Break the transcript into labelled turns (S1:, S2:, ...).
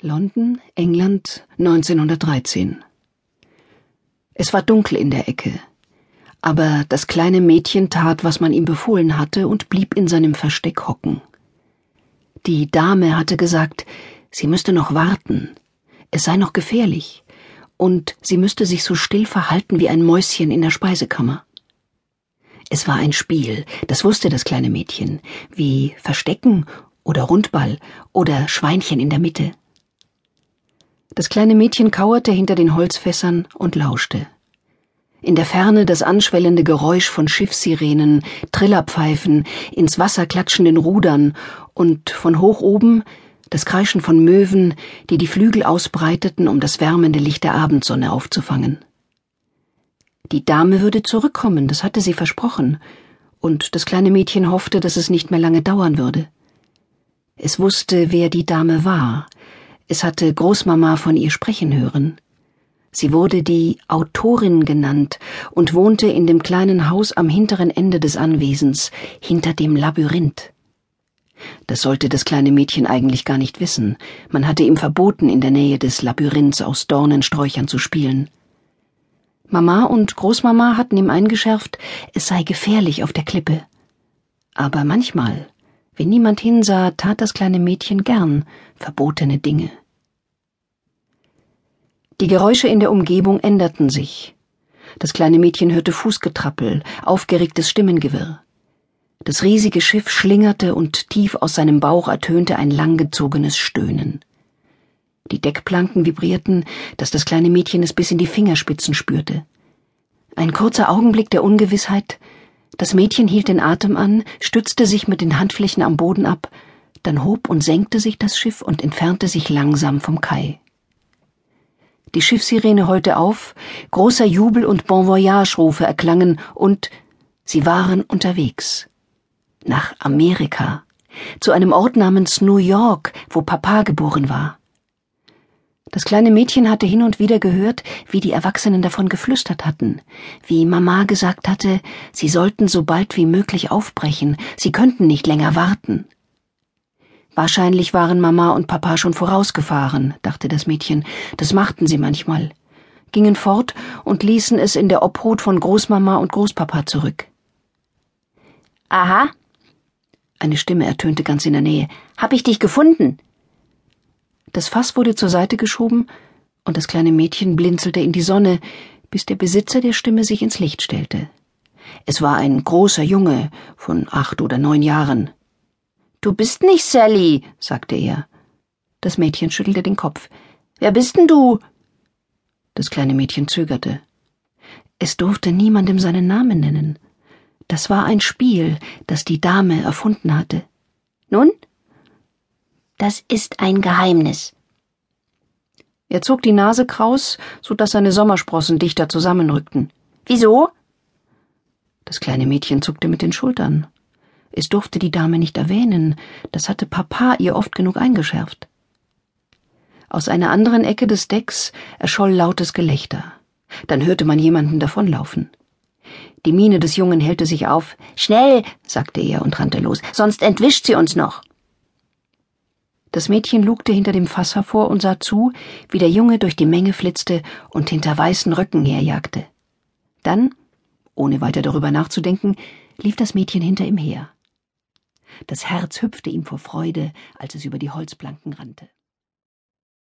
S1: London, England, 1913. Es war dunkel in der Ecke, aber das kleine Mädchen tat, was man ihm befohlen hatte, und blieb in seinem Versteck hocken. Die Dame hatte gesagt, sie müsste noch warten, es sei noch gefährlich, und sie müsste sich so still verhalten wie ein Mäuschen in der Speisekammer. Es war ein Spiel, das wusste das kleine Mädchen, wie Verstecken oder Rundball oder Schweinchen in der Mitte. Das kleine Mädchen kauerte hinter den Holzfässern und lauschte. In der Ferne das anschwellende Geräusch von Schiffssirenen, Trillerpfeifen, ins Wasser klatschenden Rudern und von hoch oben das Kreischen von Möwen, die die Flügel ausbreiteten, um das wärmende Licht der Abendsonne aufzufangen. Die Dame würde zurückkommen, das hatte sie versprochen, und das kleine Mädchen hoffte, dass es nicht mehr lange dauern würde. Es wusste, wer die Dame war, es hatte Großmama von ihr sprechen hören. Sie wurde die Autorin genannt und wohnte in dem kleinen Haus am hinteren Ende des Anwesens, hinter dem Labyrinth. Das sollte das kleine Mädchen eigentlich gar nicht wissen. Man hatte ihm verboten, in der Nähe des Labyrinths aus Dornensträuchern zu spielen. Mama und Großmama hatten ihm eingeschärft, es sei gefährlich auf der Klippe. Aber manchmal, wenn niemand hinsah, tat das kleine Mädchen gern verbotene Dinge. Die Geräusche in der Umgebung änderten sich. Das kleine Mädchen hörte Fußgetrappel, aufgeregtes Stimmengewirr. Das riesige Schiff schlingerte und tief aus seinem Bauch ertönte ein langgezogenes Stöhnen. Die Deckplanken vibrierten, dass das kleine Mädchen es bis in die Fingerspitzen spürte. Ein kurzer Augenblick der Ungewissheit, das Mädchen hielt den Atem an, stützte sich mit den Handflächen am Boden ab, dann hob und senkte sich das Schiff und entfernte sich langsam vom Kai. Die Schiffssirene heulte auf, großer Jubel und Bon Voyage-Rufe erklangen und sie waren unterwegs. Nach Amerika, zu einem Ort namens New York, wo Papa geboren war. Das kleine Mädchen hatte hin und wieder gehört, wie die Erwachsenen davon geflüstert hatten, wie Mama gesagt hatte, sie sollten so bald wie möglich aufbrechen, sie könnten nicht länger warten. Wahrscheinlich waren Mama und Papa schon vorausgefahren, dachte das Mädchen, das machten sie manchmal, gingen fort und ließen es in der Obhut von Großmama und Großpapa zurück.
S2: Aha.
S1: Eine Stimme ertönte ganz in der Nähe.
S2: Hab ich dich gefunden?
S1: Das Fass wurde zur Seite geschoben, und das kleine Mädchen blinzelte in die Sonne, bis der Besitzer der Stimme sich ins Licht stellte. Es war ein großer Junge von acht oder neun Jahren.
S2: Du bist nicht Sally, sagte er.
S1: Das Mädchen schüttelte den Kopf.
S2: Wer bist denn du?
S1: Das kleine Mädchen zögerte. Es durfte niemandem seinen Namen nennen. Das war ein Spiel, das die Dame erfunden hatte.
S2: Nun? Das ist ein Geheimnis.
S1: Er zog die Nase kraus, so dass seine Sommersprossen dichter zusammenrückten.
S2: Wieso?
S1: Das kleine Mädchen zuckte mit den Schultern. Es durfte die Dame nicht erwähnen, das hatte Papa ihr oft genug eingeschärft. Aus einer anderen Ecke des Decks erscholl lautes Gelächter. Dann hörte man jemanden davonlaufen. Die Miene des Jungen hellte sich auf.
S2: Schnell, sagte er und rannte los, sonst entwischt sie uns noch.
S1: Das Mädchen lugte hinter dem Fass hervor und sah zu, wie der Junge durch die Menge flitzte und hinter weißen Röcken herjagte. Dann, ohne weiter darüber nachzudenken, lief das Mädchen hinter ihm her. Das Herz hüpfte ihm vor Freude, als es über die Holzplanken rannte.